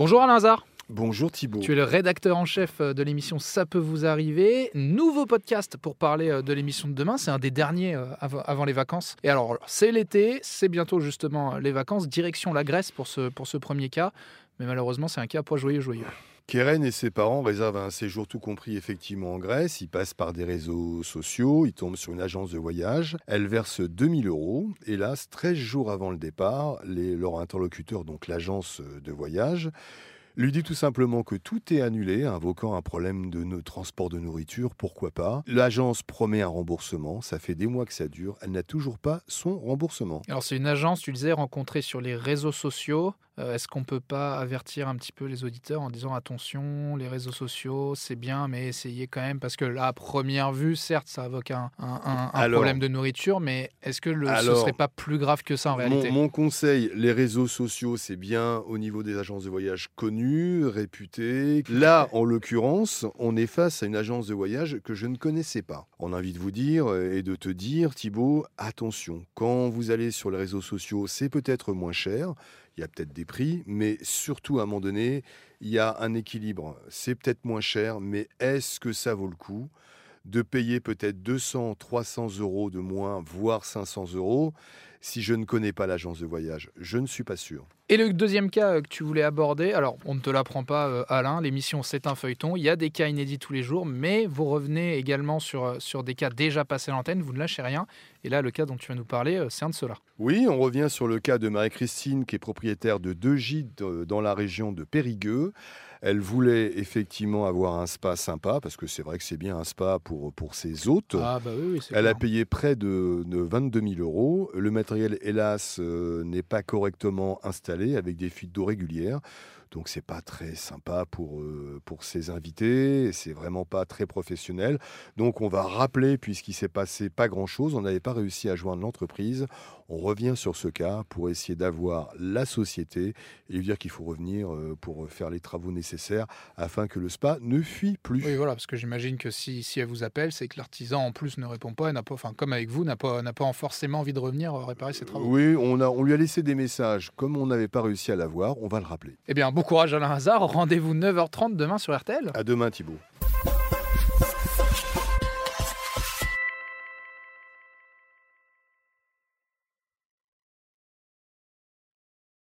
Bonjour Alain Hazard. Bonjour Thibault. Tu es le rédacteur en chef de l'émission Ça peut vous arriver. Nouveau podcast pour parler de l'émission de demain. C'est un des derniers avant les vacances. Et alors, c'est l'été, c'est bientôt justement les vacances. Direction la Grèce pour ce, pour ce premier cas. Mais malheureusement, c'est un cas pas joyeux joyeux. Keren et ses parents réservent un séjour tout compris effectivement en Grèce. Ils passent par des réseaux sociaux, ils tombent sur une agence de voyage. Elle verse 2000 euros. Hélas, 13 jours avant le départ, leur interlocuteur, donc l'agence de voyage, lui dit tout simplement que tout est annulé, invoquant un problème de transport de nourriture, pourquoi pas? L'agence promet un remboursement, ça fait des mois que ça dure, elle n'a toujours pas son remboursement. Alors c'est une agence, tu disais, rencontrée sur les réseaux sociaux. Euh, est-ce qu'on peut pas avertir un petit peu les auditeurs en disant attention, les réseaux sociaux, c'est bien, mais essayez quand même, parce que là, à première vue, certes, ça évoque un, problème de nourriture, mais est-ce que le, ce serait pas plus grave que ça en réalité mon, conseil, les réseaux sociaux, c'est bien au niveau des agences de voyage connues, réputées. Là, en l'occurrence, on est face à une agence de voyage que je ne connaissais pas. On a envie de vous dire euh, et de te dire, Thibault, attention, quand vous allez sur les réseaux sociaux, c'est peut-être moins cher il y a peut-être des prix, mais surtout à un moment donné, il y a un équilibre. C'est peut-être moins cher, mais est-ce que ça vaut le coup? De payer peut-être 200, 300 euros de moins, voire 500 euros si je ne connais pas l'agence de voyage Je ne suis pas sûr. Et le deuxième cas euh, que tu voulais aborder, alors on ne te l'apprend pas euh, Alain, l'émission c'est un feuilleton, il y a des cas inédits tous les jours, mais vous revenez également sur, euh, sur des cas déjà passés à l'antenne, vous ne lâchez rien. Et là, le cas dont tu vas nous parler, c'est un de ceux-là. Oui, on revient sur le cas de Marie-Christine qui est propriétaire de deux gîtes dans la région de Périgueux. Elle voulait effectivement avoir un spa sympa, parce que c'est vrai que c'est bien un spa pour, pour ses hôtes. Ah bah oui, Elle a payé près de, de, 22 000 euros. Le matériel, hélas, n'est pas correctement installé avec des fuites d'eau régulières. Donc c'est pas très sympa pour, euh, pour ses invités, c'est vraiment pas très professionnel. Donc on va rappeler, puisqu'il s'est passé pas grand-chose, on n'avait pas réussi à joindre l'entreprise, on revient sur ce cas pour essayer d'avoir la société et lui dire qu'il faut revenir euh, pour faire les travaux nécessaires afin que le spa ne fuit plus. Oui voilà, parce que j'imagine que si, si elle vous appelle, c'est que l'artisan en plus ne répond pas, n'a pas enfin comme avec vous, n'a pas, n'a pas forcément envie de revenir euh, réparer ses travaux. Oui, on, a, on lui a laissé des messages, comme on n'avait pas réussi à l'avoir, on va le rappeler. Eh bien, Bon courage Alain Hazard. Rendez-vous 9h30 demain sur RTL. À demain Thibault.